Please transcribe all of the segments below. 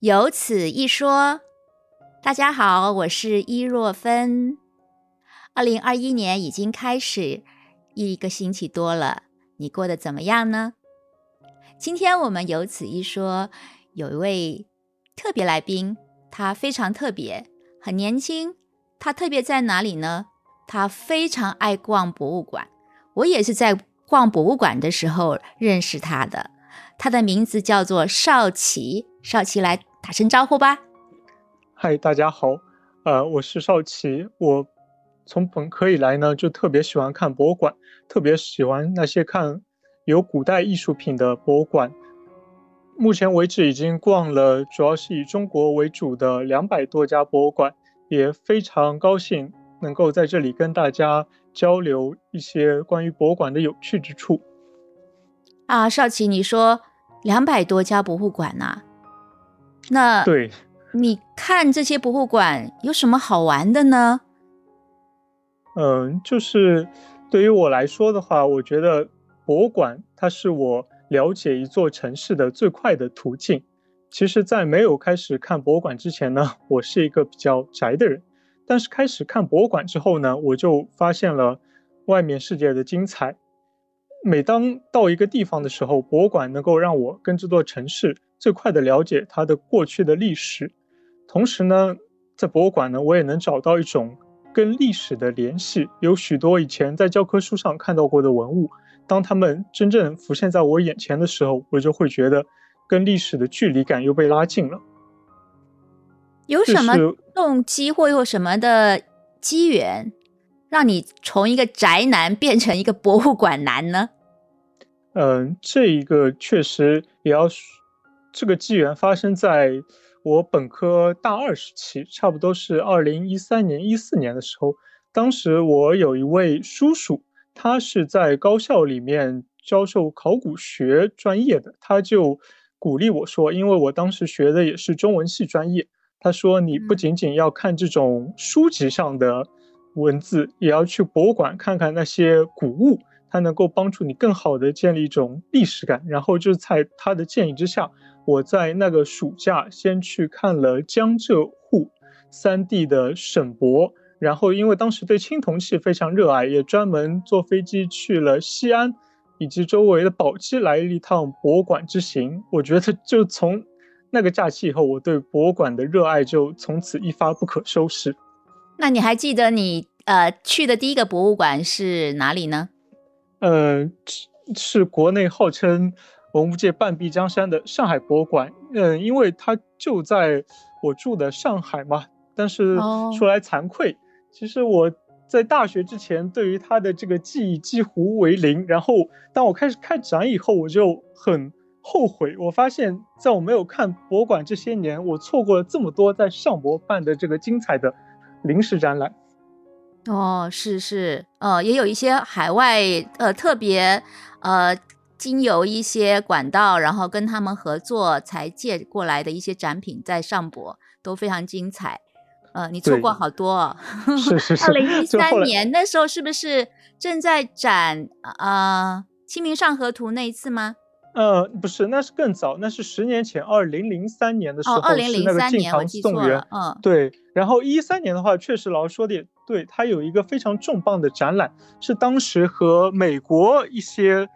有此一说，大家好，我是伊若芬。二零二一年已经开始一个星期多了，你过得怎么样呢？今天我们有此一说，有一位特别来宾，他非常特别，很年轻。他特别在哪里呢？他非常爱逛博物馆，我也是在逛博物馆的时候认识他的。他的名字叫做邵奇，邵奇来。打声招呼吧。嗨，大家好，呃，我是少奇。我从本科以来呢，就特别喜欢看博物馆，特别喜欢那些看有古代艺术品的博物馆。目前为止，已经逛了主要是以中国为主的两百多家博物馆，也非常高兴能够在这里跟大家交流一些关于博物馆的有趣之处。啊，少奇，你说两百多家博物馆呐？那对，你看这些博物馆有什么好玩的呢？嗯，就是对于我来说的话，我觉得博物馆它是我了解一座城市的最快的途径。其实，在没有开始看博物馆之前呢，我是一个比较宅的人。但是开始看博物馆之后呢，我就发现了外面世界的精彩。每当到一个地方的时候，博物馆能够让我跟这座城市。最快的了解它的过去的历史，同时呢，在博物馆呢，我也能找到一种跟历史的联系。有许多以前在教科书上看到过的文物，当他们真正浮现在我眼前的时候，我就会觉得跟历史的距离感又被拉近了。有什么动机或有什么的机缘，让你从一个宅男变成一个博物馆男呢？嗯，这一个确实也要。这个机缘发生在我本科大二时期，差不多是二零一三年、一四年的时候。当时我有一位叔叔，他是在高校里面教授考古学专业的，他就鼓励我说：“因为我当时学的也是中文系专业，他说你不仅仅要看这种书籍上的文字，也要去博物馆看看那些古物，它能够帮助你更好的建立一种历史感。”然后就在他的建议之下。我在那个暑假先去看了江浙沪三地的省博，然后因为当时对青铜器非常热爱，也专门坐飞机去了西安以及周围的宝鸡，来了一趟博物馆之行。我觉得就从那个假期以后，我对博物馆的热爱就从此一发不可收拾。那你还记得你呃去的第一个博物馆是哪里呢？嗯，是国内号称。文物界半壁江山的上海博物馆，嗯，因为它就在我住的上海嘛。但是说来惭愧，其实我在大学之前对于它的这个记忆几乎为零。然后当我开始看展以后，我就很后悔。我发现，在我没有看博物馆这些年，我错过了这么多在上博办的这个精彩的临时展览。哦，是是，呃，也有一些海外呃特别呃。经由一些管道，然后跟他们合作才借过来的一些展品，在上博都非常精彩。呃，你错过好多。是是是。二零一三年那时候是不是正在展啊《清明上河图》那一次吗？呃，不是，那是更早，那是十年前，二零零三年的时候。哦，二零零三年我记错了。嗯，对。然后一三年的话，确实老师说的也对，它有一个非常重磅的展览，是当时和美国一些。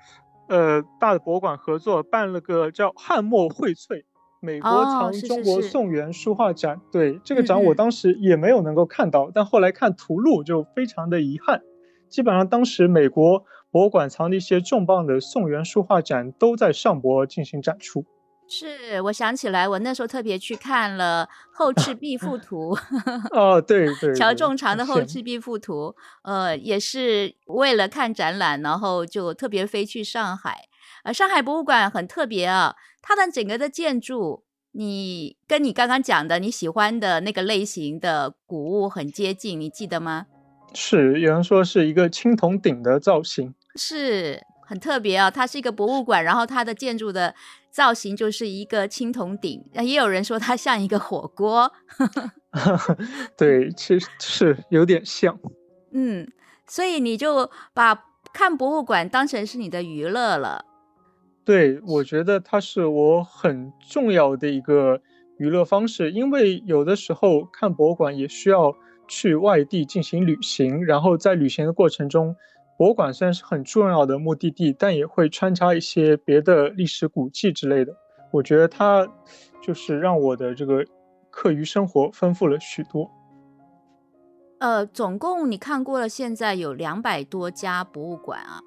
呃，大的博物馆合作办了个叫汉墨荟萃美国藏中国宋元书画展。对这个展，我当时也没有能够看到，但后来看图录就非常的遗憾。基本上当时美国博物馆藏的一些重磅的宋元书画展都在上博进行展出。是，我想起来，我那时候特别去看了《后 赤壁赋图 》。哦，对对，乔仲长的《后赤壁赋图》，呃，也是为了看展览，然后就特别飞去上海。呃，上海博物馆很特别啊，它的整个的建筑，你跟你刚刚讲的你喜欢的那个类型的古物很接近，你记得吗？是，有人说是一个青铜鼎的造型，是很特别啊。它是一个博物馆，然后它的建筑的。造型就是一个青铜鼎，也有人说它像一个火锅。对，其实是有点像。嗯，所以你就把看博物馆当成是你的娱乐了。对，我觉得它是我很重要的一个娱乐方式，因为有的时候看博物馆也需要去外地进行旅行，然后在旅行的过程中，博物馆虽然是很重要的目的地，但也会穿插一些别的历史古迹之类的。我觉得它就是让我的这个课余生活丰富了许多。呃，总共你看过了，现在有两百多家博物馆啊。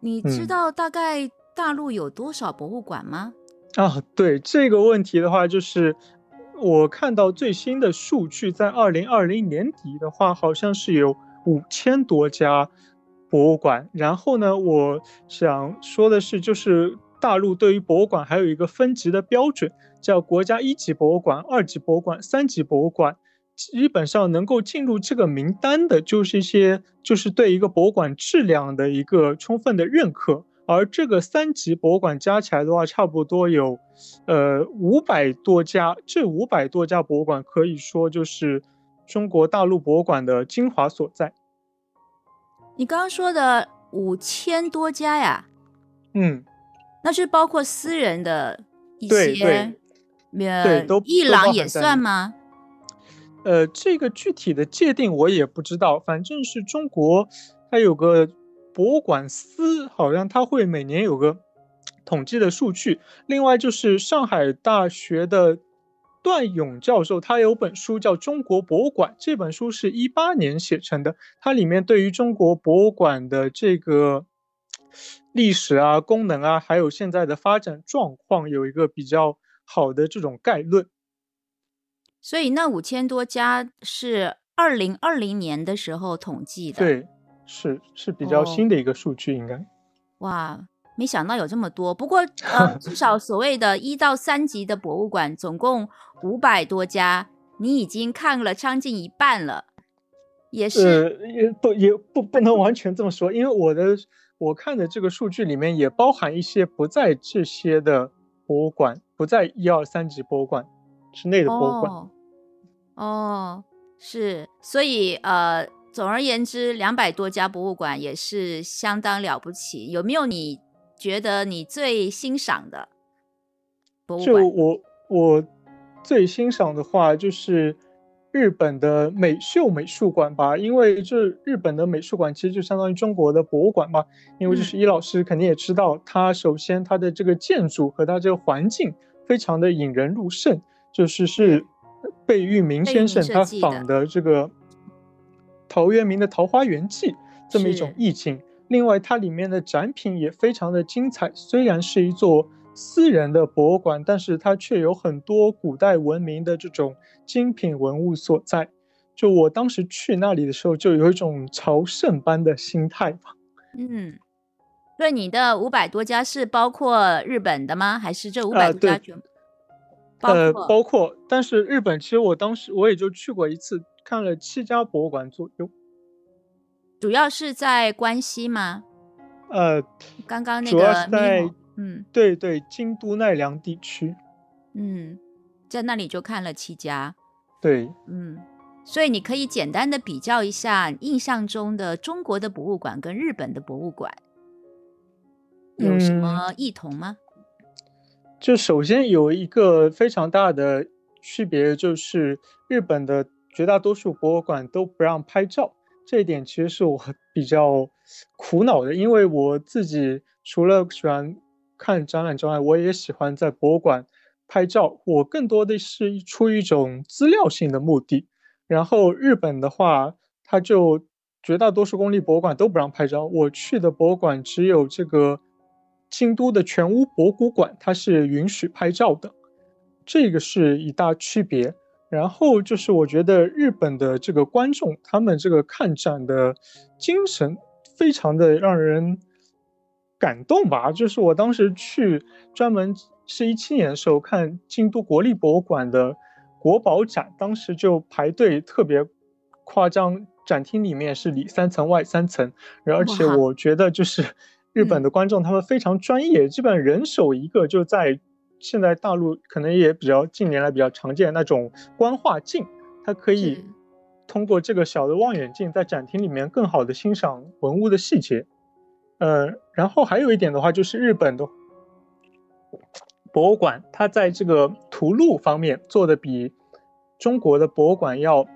你知道大概大陆有多少博物馆吗？啊，对这个问题的话，就是我看到最新的数据，在二零二零年底的话，好像是有五千多家博物馆。然后呢，我想说的是，就是大陆对于博物馆还有一个分级的标准，叫国家一级博物馆、二级博物馆、三级博物馆。基本上能够进入这个名单的，就是一些就是对一个博物馆质量的一个充分的认可。而这个三级博物馆加起来的话，差不多有，呃，五百多家。这五百多家博物馆可以说就是中国大陆博物馆的精华所在。你刚刚说的五千多家呀？嗯，那是包括私人的一些，对，都一廊也算吗？呃，这个具体的界定我也不知道，反正是中国，它有个博物馆司，好像它会每年有个统计的数据。另外就是上海大学的段勇教授，他有本书叫《中国博物馆》，这本书是一八年写成的，它里面对于中国博物馆的这个历史啊、功能啊，还有现在的发展状况，有一个比较好的这种概论。所以那五千多家是二零二零年的时候统计的，对，是是比较新的一个数据，应该。哇，没想到有这么多。不过呃，至少所谓的一到三级的博物馆总共五百多家，你已经看了将近一半了，也是也不也不不能完全这么说，因为我的我看的这个数据里面也包含一些不在这些的博物馆，不在一二三级博物馆。之内的博物馆，哦，是，所以呃，总而言之，两百多家博物馆也是相当了不起。有没有你觉得你最欣赏的博物馆？就我我最欣赏的话，就是日本的美秀美术馆吧，因为这日本的美术馆其实就相当于中国的博物馆嘛。因为就是伊老师肯定也知道，它首先它的这个建筑和它这个环境非常的引人入胜。就是是贝聿铭先生他仿的这个陶渊明的《桃花源记》这么一种意境。另外，它里面的展品也非常的精彩。虽然是一座私人的博物馆，但是它却有很多古代文明的这种精品文物所在。就我当时去那里的时候，就有一种朝圣般的心态吧。嗯，对，你的五百多家是包括日本的吗？还是这五百多家全？呃，包括，但是日本其实我当时我也就去过一次，看了七家博物馆左右。主要是在关西吗？呃，刚刚那个主要是在，嗯，对对，京都奈良地区。嗯，在那里就看了七家。对，嗯，所以你可以简单的比较一下印象中的中国的博物馆跟日本的博物馆有什么异同吗？就首先有一个非常大的区别，就是日本的绝大多数博物馆都不让拍照，这一点其实是我 比较苦恼的，因为我自己除了喜欢看展览之外，我也喜欢在博物馆拍照，我更多的是出于一种资料性的目的。然后日本的话，它就绝大多数公立博物馆都不让拍照，我去的博物馆只有这个。京都的全屋博物馆，它是允许拍照的，这个是一大区别。然后就是我觉得日本的这个观众，他们这个看展的精神非常的让人感动吧。就是我当时去专门是一七年的时候看京都国立博物馆的国宝展，当时就排队特别夸张，展厅里面是里三层外三层，而且我觉得就是。日本的观众他们非常专业，基本人手一个，就在现在大陆可能也比较近年来比较常见那种观画镜，它可以通过这个小的望远镜在展厅里面更好的欣赏文物的细节。呃，然后还有一点的话就是日本的博物馆，它在这个图录方面做的比中国的博物馆要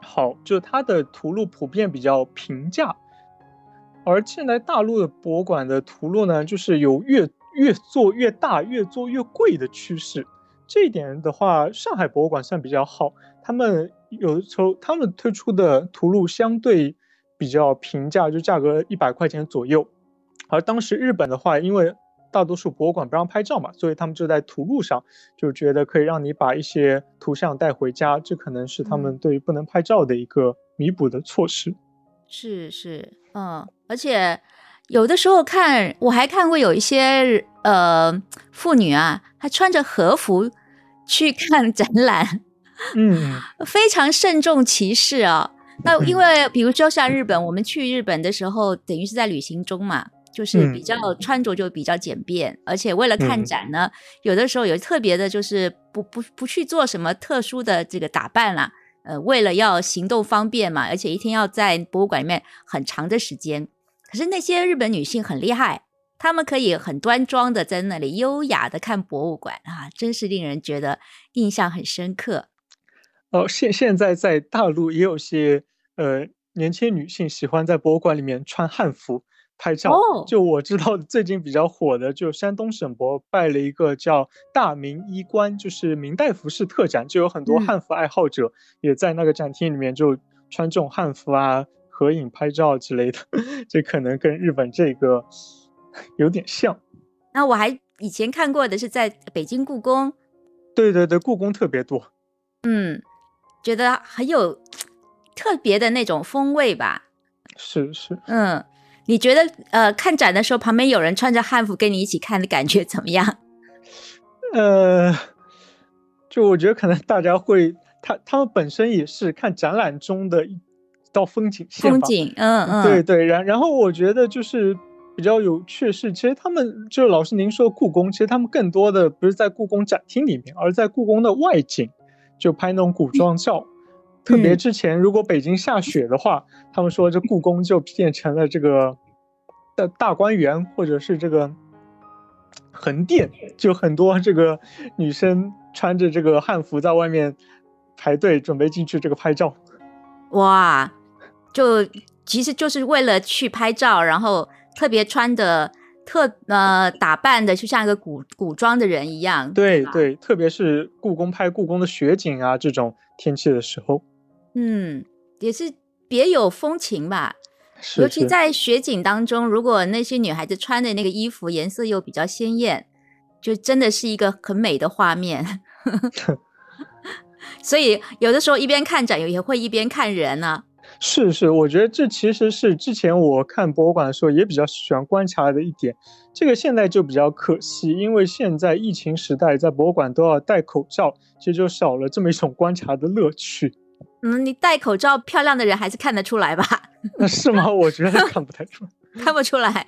好，就它的图录普遍比较平价。而现在大陆的博物馆的图录呢，就是有越越做越大、越做越贵的趋势。这一点的话，上海博物馆算比较好，他们有的时候他们推出的图录相对比较平价，就价格一百块钱左右。而当时日本的话，因为大多数博物馆不让拍照嘛，所以他们就在图录上就觉得可以让你把一些图像带回家，这可能是他们对于不能拍照的一个弥补的措施。是是，嗯，而且有的时候看，我还看过有一些呃妇女啊，她穿着和服去看展览，嗯，非常慎重其事啊。那因为比如说像日本，我们去日本的时候，等于是在旅行中嘛，就是比较穿着就比较简便，而且为了看展呢，有的时候有特别的，就是不不不去做什么特殊的这个打扮啦。呃，为了要行动方便嘛，而且一天要在博物馆里面很长的时间。可是那些日本女性很厉害，她们可以很端庄的在那里优雅的看博物馆啊，真是令人觉得印象很深刻。哦，现现在在大陆也有些呃年轻女性喜欢在博物馆里面穿汉服。拍照，就我知道最近比较火的，就山东省博办了一个叫“大明衣冠”，就是明代服饰特展，就有很多汉服爱好者也在那个展厅里面就穿这种汉服啊，合影拍照之类的。这可能跟日本这个有点像。那我还以前看过的是在北京故宫，对对对，故宫特别多。嗯，觉得很有特别的那种风味吧。是是，嗯。你觉得呃，看展的时候旁边有人穿着汉服跟你一起看的感觉怎么样？呃，就我觉得可能大家会，他他们本身也是看展览中的一道风景线风景，嗯嗯，对对。然然后我觉得就是比较有趣是，其实他们就是老师您说故宫，其实他们更多的不是在故宫展厅里面，而在故宫的外景，就拍那种古装照。特别之前，如果北京下雪的话，他们说这故宫就变成了这个的大观园，或者是这个横店，就很多这个女生穿着这个汉服在外面排队，准备进去这个拍照。哇，就其实就是为了去拍照，然后特别穿的特呃打扮的，就像一个古古装的人一样。对对，特别是故宫拍故宫的雪景啊，这种天气的时候。嗯，也是别有风情吧。尤其在雪景当中，如果那些女孩子穿的那个衣服颜色又比较鲜艳，就真的是一个很美的画面。所以有的时候一边看展，也会一边看人呢。是是，我觉得这其实是之前我看博物馆的时候也比较喜欢观察的一点。这个现在就比较可惜，因为现在疫情时代，在博物馆都要戴口罩，其实就少了这么一种观察的乐趣。嗯，你戴口罩，漂亮的人还是看得出来吧？那是吗？我觉得看不太出来，看不出来。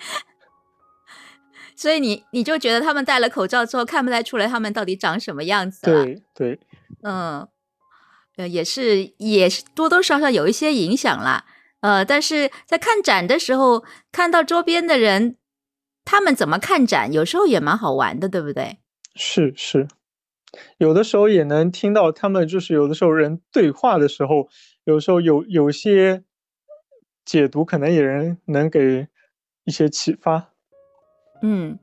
所以你你就觉得他们戴了口罩之后看不太出来他们到底长什么样子？对对，嗯，呃，也是也是多多少少有一些影响啦。呃，但是在看展的时候，看到周边的人他们怎么看展，有时候也蛮好玩的，对不对？是是。有的时候也能听到他们，就是有的时候人对话的时候，有时候有有些解读，可能也能能给一些启发。嗯，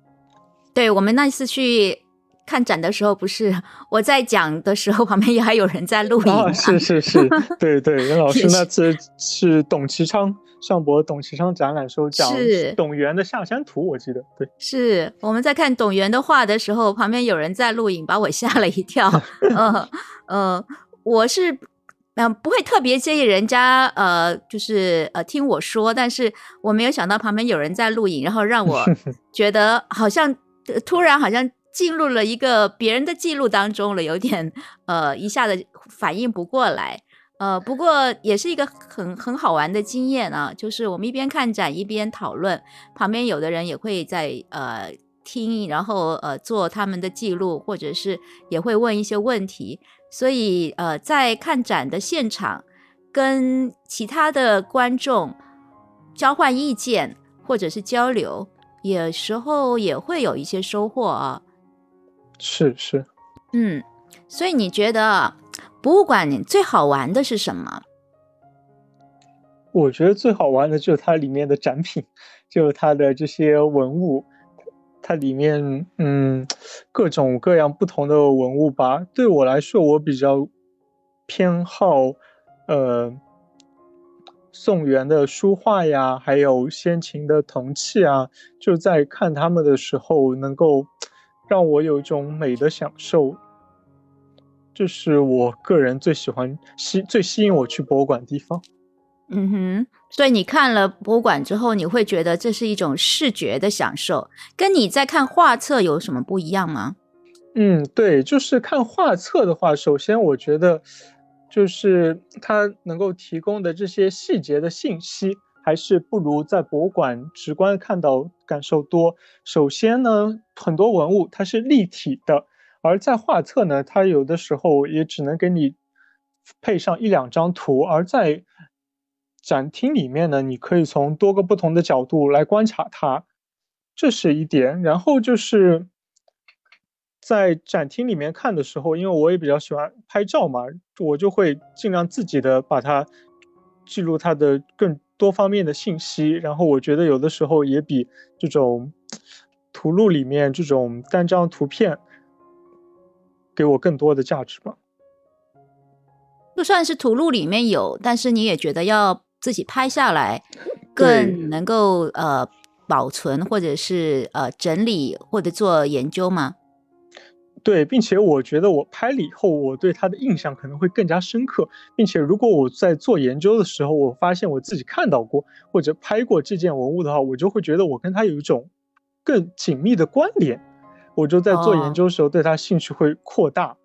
对我们那次去。看展的时候，不是 我在讲的时候，旁边也还有人在录影。是是是，对 对，任老师那次是董其昌上博董其昌展览时候讲董源的下山图，我记得对。是我们在看董源的画的时候，旁边有人在录影，把我吓了一跳。嗯 嗯，我是嗯不会特别介意人家呃就是呃听我说，但是我没有想到旁边有人在录影，然后让我觉得好像突然好像。进入了一个别人的记录当中了，有点呃一下子反应不过来，呃，不过也是一个很很好玩的经验啊，就是我们一边看展一边讨论，旁边有的人也会在呃听，然后呃做他们的记录，或者是也会问一些问题，所以呃在看展的现场跟其他的观众交换意见或者是交流，有时候也会有一些收获啊。是是，嗯，所以你觉得博物馆最好玩的是什么？我觉得最好玩的就是它里面的展品，就是它的这些文物，它里面嗯各种各样不同的文物吧。对我来说，我比较偏好呃宋元的书画呀，还有先秦的铜器啊，就在看他们的时候能够。让我有一种美的享受，这是我个人最喜欢吸最吸引我去博物馆的地方。嗯哼，所以你看了博物馆之后，你会觉得这是一种视觉的享受，跟你在看画册有什么不一样吗？嗯，对，就是看画册的话，首先我觉得就是它能够提供的这些细节的信息。还是不如在博物馆直观看到感受多。首先呢，很多文物它是立体的，而在画册呢，它有的时候也只能给你配上一两张图。而在展厅里面呢，你可以从多个不同的角度来观察它，这是一点。然后就是在展厅里面看的时候，因为我也比较喜欢拍照嘛，我就会尽量自己的把它记录它的更。多方面的信息，然后我觉得有的时候也比这种图录里面这种单张图片给我更多的价值吧。就算是图录里面有，但是你也觉得要自己拍下来，更能够呃保存或者是呃整理或者做研究吗？对，并且我觉得我拍了以后，我对他的印象可能会更加深刻，并且如果我在做研究的时候，我发现我自己看到过或者拍过这件文物的话，我就会觉得我跟他有一种更紧密的关联，我就在做研究的时候对他兴趣会扩大。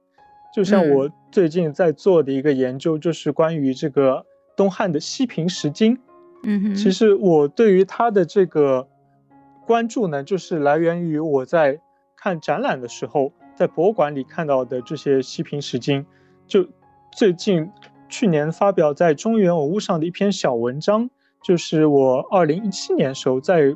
就像我最近在做的一个研究，就是关于这个东汉的西平石经。嗯哼，其实我对于他的这个关注呢，就是来源于我在看展览的时候。在博物馆里看到的这些西平石经，就最近去年发表在中原文物上的一篇小文章，就是我二零一七年时候在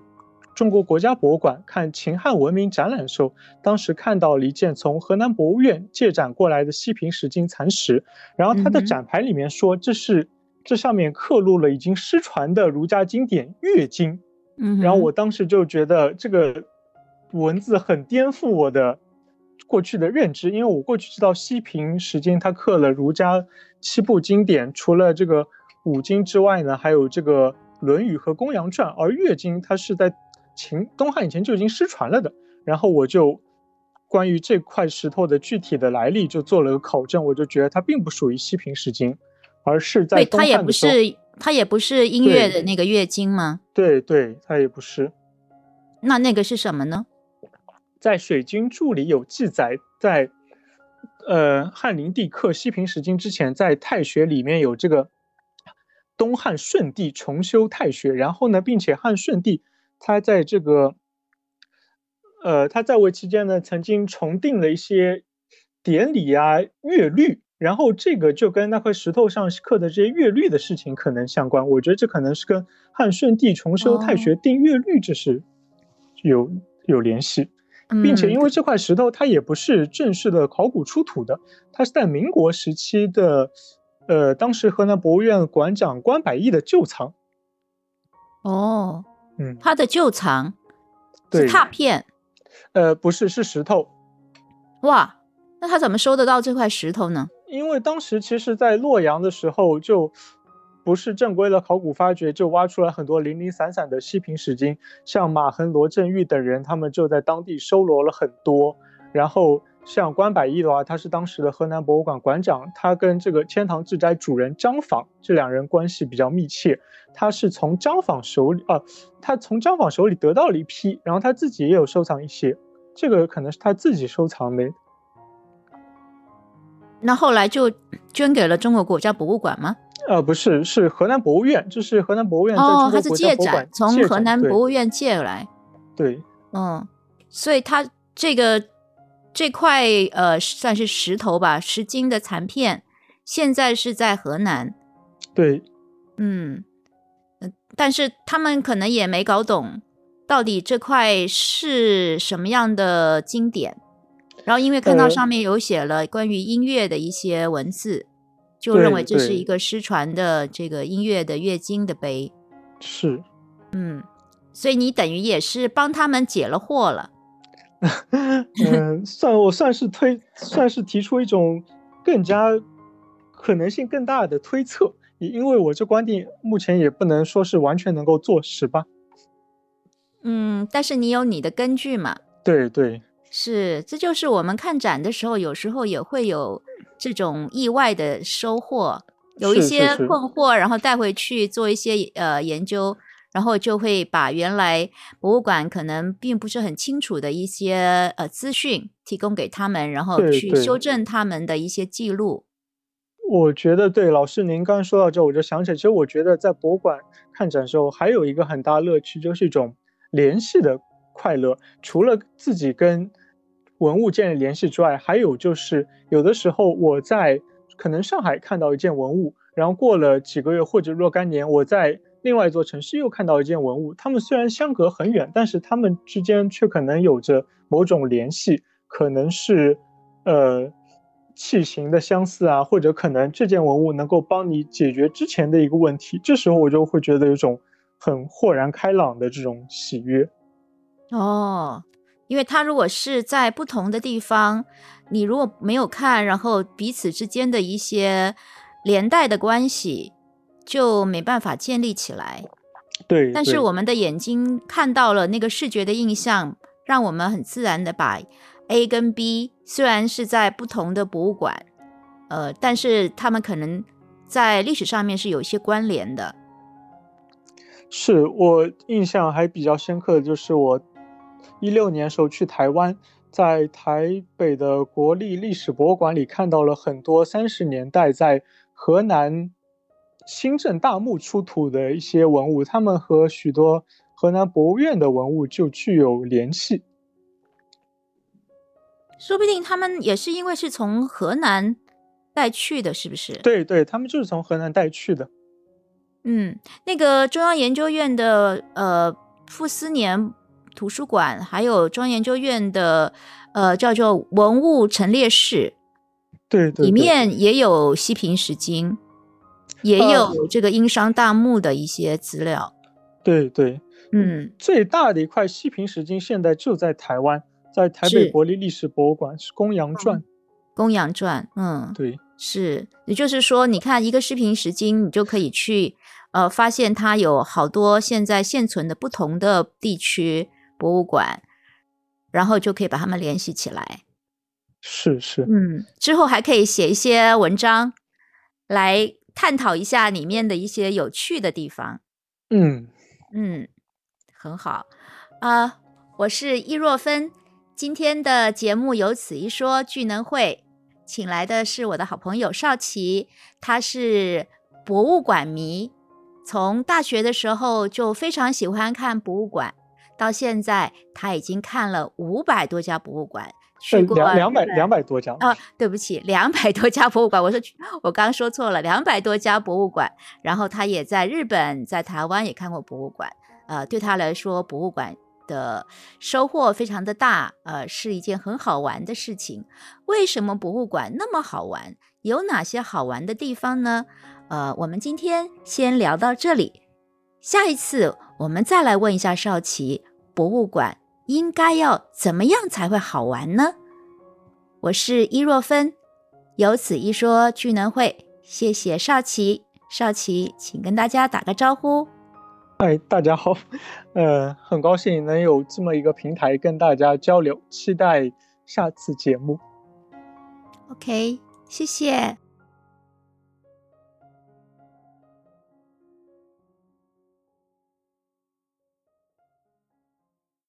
中国国家博物馆看秦汉文明展览的时候，当时看到了一件从河南博物院借展过来的西平石经残石，然后它的展牌里面说这是这上面刻录了已经失传的儒家经典《乐经》，嗯，然后我当时就觉得这个文字很颠覆我的。过去的认知，因为我过去知道西平石经它刻了儒家七部经典，除了这个五经之外呢，还有这个《论语》和《公羊传》，而《乐经》它是在秦东汉以前就已经失传了的。然后我就关于这块石头的具体的来历就做了个考证，我就觉得它并不属于西平石经，而是在它也不是它也不是音乐的那个乐经吗？对对，它也不是。那那个是什么呢？在《水经注》里有记载，在呃汉灵帝刻西平石经之前，在太学里面有这个东汉顺帝重修太学，然后呢，并且汉顺帝他在这个呃他在位期间呢，曾经重定了一些典礼啊乐律，然后这个就跟那块石头上刻的这些乐律的事情可能相关。我觉得这可能是跟汉顺帝重修太学定乐律这是有有联系。并且，因为这块石头它也不是正式的考古出土的，它是在民国时期的，呃，当时河南博物院馆长关百亿的旧藏。哦，嗯，他的旧藏是拓片，呃，不是，是石头。哇，那他怎么收得到这块石头呢？因为当时其实，在洛阳的时候就。不是正规的考古发掘，就挖出来很多零零散散的西平石经，像马衡、罗振玉等人，他们就在当地收罗了很多。然后像关百亿的话，他是当时的河南博物馆馆长，他跟这个天堂志斋主人张舫这两人关系比较密切。他是从张舫手里啊，他从张舫手里得到了一批，然后他自己也有收藏一些，这个可能是他自己收藏的。那后来就捐给了中国国家博物馆吗？呃，不是，是河南博物院，就是河南博物院在中国国家博物馆从河南博物院借来。对，嗯，所以它这个这块呃算是石头吧，石经的残片，现在是在河南。对，嗯，但是他们可能也没搞懂到底这块是什么样的经典。然后因为看到呃上面有写了关于音乐的一些文字，就认为这是一个失传的这个音乐的月经的碑。是，嗯，所以你等于也是帮他们解了惑了。嗯，算我算是推，算是提出一种更加可能性更大的推测，也因为我这观点目前也不能说是完全能够坐实吧。嗯，但是你有你的根据嘛？对对，是，这就是我们看展的时候，有时候也会有这种意外的收获，有一些是困惑，然后带回去做一些呃研究，然后就会把原来博物馆可能并不是很清楚的一些呃资讯提供给他们，然后去修正他们的一些记录。我觉得对老师您刚刚说到这，我就想起来，其实我觉得在博物馆看展的时候，还有一个很大乐趣，就是一种联系的快乐。除了自己跟文物建立联系之外，还有就是有的时候我在可能上海看到一件文物，然后过了几个月或者若干年，我在另外一座城市又看到一件文物，它们虽然相隔很远，但是它们之间却可能有着某种联系，可能是呃器型的相似啊，或者可能这件文物能够帮你解决之前的一个问题，这时候我就会觉得有种很豁然开朗的这种喜悦。哦，因为他如果是在不同的地方，你如果没有看，然后彼此之间的一些连带的关系就没办法建立起来。对，但是我们的眼睛看到了那个视觉的印象，让我们很自然的把 A 跟 B 虽然是在不同的博物馆，呃，但是他们可能在历史上面是有一些关联的。是我印象还比较深刻的就是我一六年时候去台湾，在台北的国立历史博物馆里看到了很多三十年代在河南新郑大墓出土的一些文物，它们和许多河南博物院的文物就具有联系。说不定他们也是因为是从河南带去的，是不是？对对，他们就是从河南带去的。嗯，那个中央研究院的呃傅斯年图书馆，还有中央研究院的呃叫做文物陈列室，对对对，里面也有西平石经，也呃。有这个殷商大墓的一些资料。对对，嗯，最大的一块西平石经现在就在台湾，在台北国立历史博物馆，是公羊传。公羊传，嗯，对，是，也就是说，你看一个视频石经，你就可以去呃发现它有好多现在现存的不同的地区博物馆，然后就可以把它们联系起来。是是，嗯，之后还可以写一些文章来探讨一下里面的一些有趣的地方。嗯，嗯，很好啊、我是易若芬。今天的节目有此一说聚能会，请来的是我的好朋友邵琪，他是博物馆迷，从大学的时候就非常喜欢看博物馆，到现在他已经看了五百多家博物馆，去过两两百两百多家啊，对不起，两百多家博物馆，我说我刚刚说错了，两百多家博物馆。然后他也在日本、在台湾也看过博物馆，呃，对他来说，博物馆的收获非常的大，呃，是一件很好玩的事情。为什么博物馆那么好玩？有哪些好玩的地方呢？呃，我们今天先聊到这里，下一次我们再来问一下少奇，博物馆应该要怎么样才会好玩呢？我是伊若芬，有此一说聚能会，谢谢少奇，少奇，请跟大家打个招呼。嗨，大家好，呃，很高兴能有这么一个平台跟大家交流，期待下次节目。OK，谢谢。